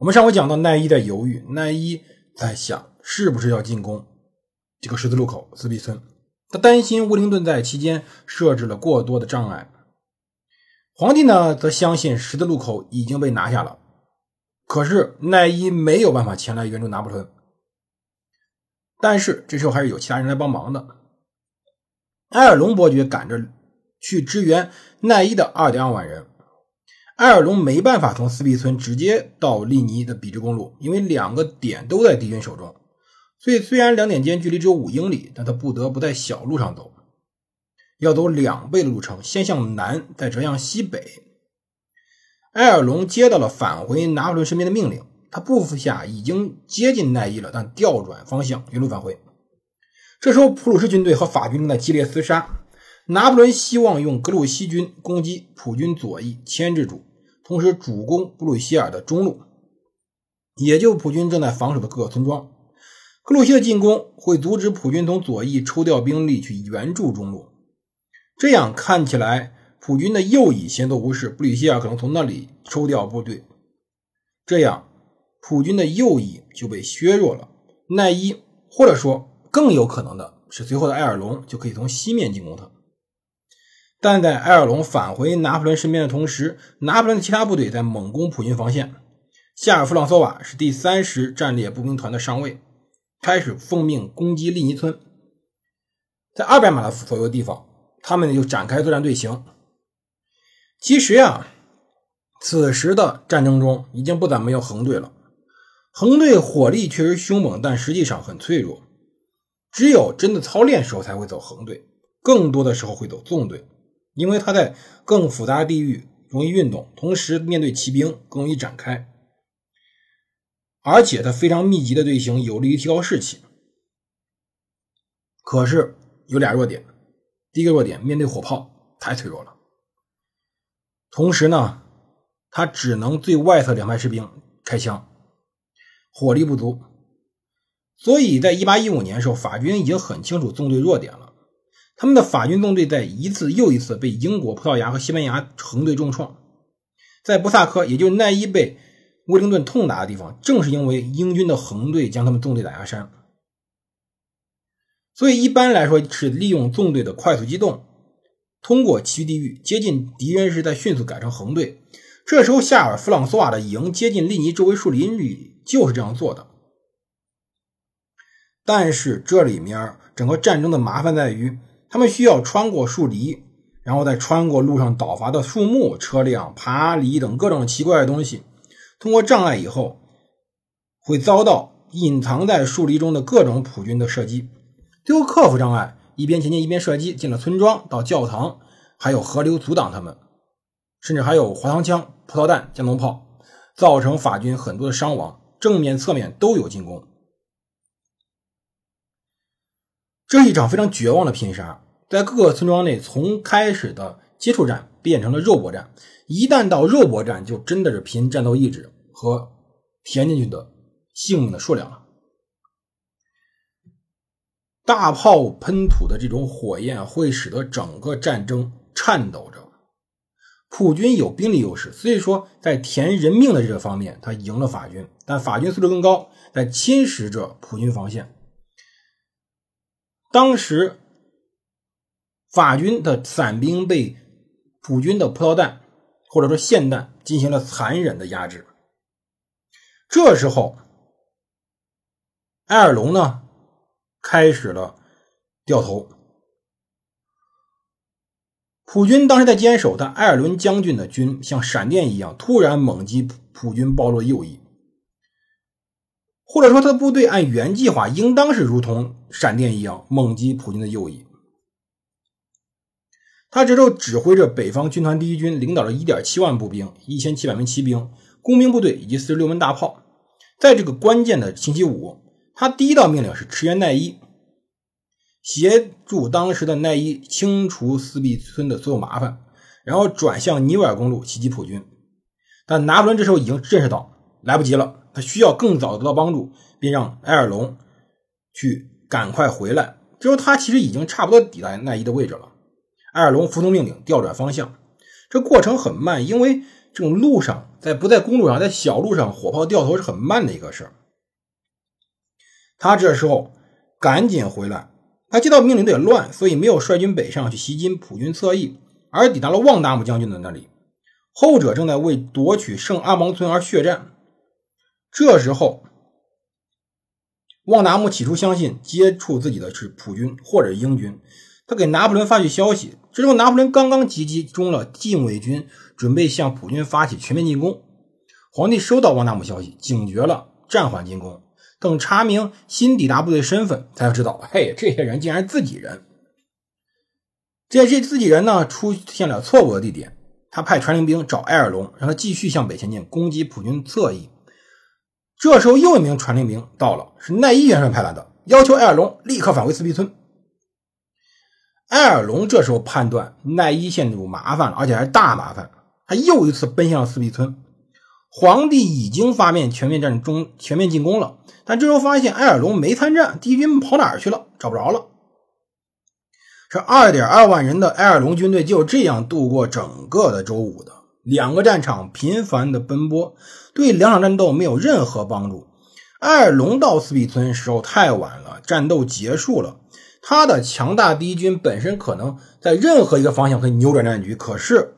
我们上回讲到奈伊在犹豫，奈伊在想是不是要进攻这个十字路口自闭村。他担心威灵顿在期间设置了过多的障碍。皇帝呢，则相信十字路口已经被拿下了。可是奈伊没有办法前来援助拿破仑。但是这时候还是有其他人来帮忙的。埃尔隆伯爵赶着去支援奈伊的二点二万人。埃尔隆没办法从斯皮村直接到利尼的笔直公路，因为两个点都在敌军手中。所以，虽然两点间距离只有五英里，但他不得不在小路上走，要走两倍的路程，先向南，再折向西北。埃尔隆接到了返回拿破仑身边的命令，他部下已经接近奈伊了，但调转方向，原路返回。这时候，普鲁士军队和法军正在激烈厮杀，拿破仑希望用格鲁希军攻击普军左翼，牵制住，同时主攻布鲁希尔的中路，也就普军正在防守的各个村庄。克鲁希的进攻会阻止普军从左翼抽调兵力去援助中路，这样看起来，普军的右翼闲坐无事，布吕希尔可能从那里抽调部队，这样普军的右翼就被削弱了。奈伊或者说更有可能的是，随后的埃尔隆就可以从西面进攻他。但在埃尔隆返回拿破仑身边的同时，拿破仑的其他部队在猛攻普军防线。夏尔·弗朗索瓦是第三十战列步兵团的上尉。开始奉命攻击利尼村，在二百码的左右地方，他们就展开作战队形。其实呀，此时的战争中已经不怎么用横队了。横队火力确实凶猛，但实际上很脆弱。只有真的操练时候才会走横队，更多的时候会走纵队，因为他在更复杂的地域容易运动，同时面对骑兵更容易展开。而且它非常密集的队形有利于提高士气，可是有俩弱点。第一个弱点，面对火炮太脆弱了。同时呢，它只能对外侧两排士兵开枪，火力不足。所以在1815年的时候，法军已经很清楚纵队弱点了。他们的法军纵队在一次又一次被英国、葡萄牙和西班牙横队重创，在布萨科，也就是奈伊被。威灵顿痛打的地方，正是因为英军的横队将他们纵队打下山。所以一般来说是利用纵队的快速机动，通过崎岖地域接近敌人时，再迅速改成横队。这时候夏尔·弗朗索瓦的营接近利尼周围树林里就是这样做的。但是这里面整个战争的麻烦在于，他们需要穿过树篱，然后再穿过路上倒伐的树木、车辆、爬犁等各种奇怪的东西。通过障碍以后，会遭到隐藏在树篱中的各种普军的射击。最后克服障碍，一边前进一边射击，进了村庄、到教堂，还有河流阻挡他们，甚至还有滑膛枪、葡萄弹、加农炮，造成法军很多的伤亡。正面、侧面都有进攻。这是一场非常绝望的拼杀，在各个村庄内，从开始的接触战变成了肉搏战。一旦到肉搏战，就真的是拼战斗意志和填进去的性命的数量了。大炮喷吐的这种火焰会使得整个战争颤抖着。普军有兵力优势，所以说在填人命的这个方面，他赢了法军。但法军素质更高，在侵蚀着普军防线。当时法军的伞兵被普军的葡萄弹。或者说，霰弹进行了残忍的压制。这时候，埃尔隆呢开始了掉头。普军当时在坚守，但埃尔伦将军的军像闪电一样突然猛击普军暴露右翼，或者说他的部队按原计划应当是如同闪电一样猛击普军的右翼。他这时候指挥着北方军团第一军，领导着1.7万步兵、1700名骑兵，工兵部队以及四十六门大炮。在这个关键的星期五，他第一道命令是驰援奈伊，协助当时的奈伊清除斯必村的所有麻烦，然后转向尼维尔公路袭击普军。但拿破仑这时候已经认识到来不及了，他需要更早得到帮助，便让埃尔隆去赶快回来。这时候他其实已经差不多抵达奈伊的位置了。埃尔隆服从命令，调转方向。这过程很慢，因为这种路上，在不在公路上，在小路上，火炮掉头是很慢的一个事儿。他这时候赶紧回来，他接到命令有点乱，所以没有率军北上去袭击普军侧翼，而抵达了旺达姆将军的那里。后者正在为夺取圣阿芒村而血战。这时候，旺达姆起初相信接触自己的是普军或者英军。他给拿破仑发去消息，这时候拿破仑刚刚集中了禁卫军，准备向普军发起全面进攻。皇帝收到旺达姆消息，警觉了，暂缓进攻，等查明新抵达部队身份，才知道，嘿，这些人竟然是自己人。这些自己人呢，出现了错误的地点。他派传令兵找埃尔隆，让他继续向北前进，攻击普军侧翼。这时候又一名传令兵到了，是奈伊元帅派来的，要求埃尔龙立刻返回四壁村。埃尔龙这时候判断奈伊陷入麻烦了，而且还是大麻烦。他又一次奔向了四壁村。皇帝已经发面全面战中全面进攻了，但这时候发现埃尔龙没参战，敌军跑哪儿去了？找不着了。这二点二万人的埃尔龙军队就这样度过整个的周五的两个战场频繁的奔波，对两场战斗没有任何帮助。埃尔隆到斯比村时候太晚了，战斗结束了。他的强大敌军本身可能在任何一个方向可以扭转战局，可是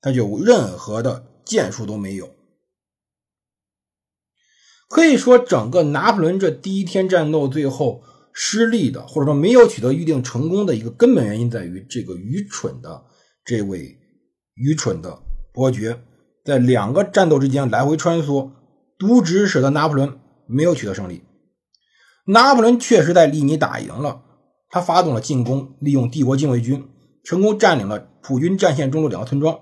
他就任何的建树都没有。可以说，整个拿破仑这第一天战斗最后失利的，或者说没有取得预定成功的一个根本原因，在于这个愚蠢的这位愚蠢的伯爵在两个战斗之间来回穿梭，渎职使得拿破仑没有取得胜利。拿破仑确实在利尼打赢了，他发动了进攻，利用帝国禁卫军成功占领了普军战线中路两个村庄。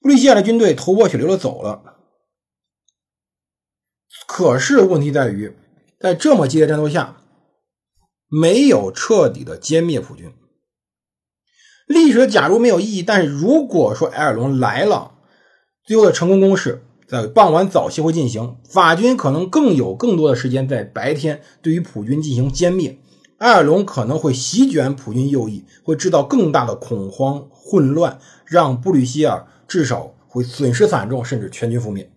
布利希亚的军队头破血流的走了。可是问题在于，在这么激烈战斗下，没有彻底的歼灭普军。历史的假如没有意义，但是如果说埃尔隆来了，最后的成功攻势。在傍晚早期会进行，法军可能更有更多的时间在白天对于普军进行歼灭。埃尔隆可能会席卷普军右翼，会制造更大的恐慌混乱，让布吕歇尔至少会损失惨重，甚至全军覆灭。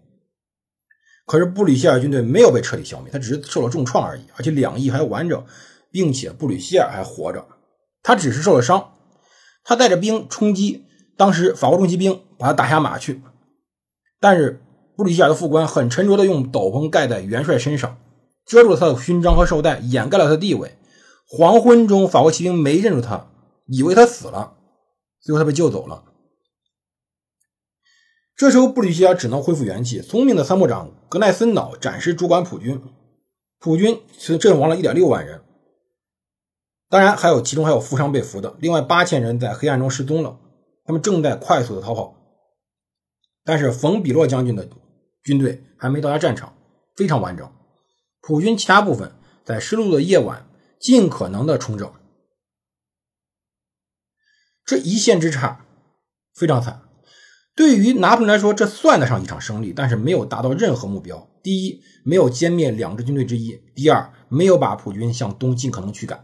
可是布吕歇尔军队没有被彻底消灭，他只是受了重创而已，而且两翼还完整，并且布吕歇尔还活着，他只是受了伤。他带着兵冲击，当时法国重骑兵把他打下马去，但是。布里希尔的副官很沉着的用斗篷盖在元帅身上，遮住了他的勋章和绶带，掩盖了他的地位。黄昏中，法国骑兵没认出他，以为他死了，最后他被救走了。这时候，布里希尔只能恢复元气。聪明的参谋长格奈森瑙暂时主管普军，普军是阵亡了一点六万人，当然还有其中还有负伤被俘的，另外八千人在黑暗中失踪了，他们正在快速的逃跑。但是冯比洛将军的。军队还没到达战场，非常完整。普军其他部分在失路的夜晚尽可能的重整。这一线之差非常惨。对于拿破仑来说，这算得上一场胜利，但是没有达到任何目标。第一，没有歼灭两支军队之一；第二，没有把普军向东尽可能驱赶。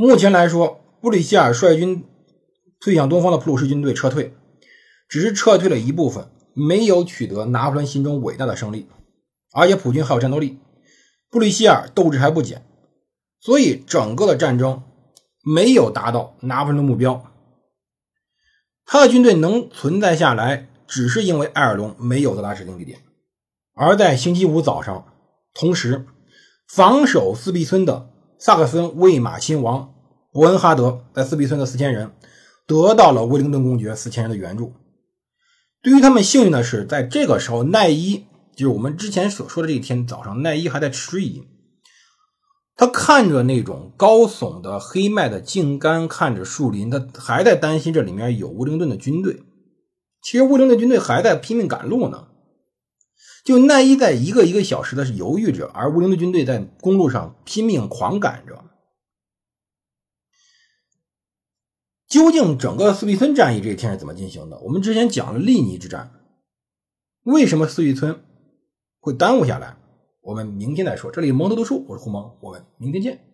目前来说，布里希尔率军退向东方的普鲁士军队撤退。只是撤退了一部分，没有取得拿破仑心中伟大的胜利，而且普军还有战斗力，布里希尔斗志还不减，所以整个的战争没有达到拿破仑的目标。他的军队能存在下来，只是因为埃尔隆没有到达指定地点。而在星期五早上，同时防守四壁村的萨克森魏玛亲王伯恩哈德在斯皮村的四千人得到了威灵顿公爵四千人的援助。对于他们幸运的是，在这个时候，奈伊就是我们之前所说的这一天早上，奈伊还在迟疑。他看着那种高耸的黑麦的茎干，看着树林，他还在担心这里面有威灵顿的军队。其实乌灵的军队还在拼命赶路呢。就奈伊在一个一个小时的犹豫着，而乌灵的军队在公路上拼命狂赶着。究竟整个四壁村战役这一天是怎么进行的？我们之前讲了利尼之战，为什么四壁村会耽误下来？我们明天再说。这里蒙特读书，我是胡蒙，我们明天见。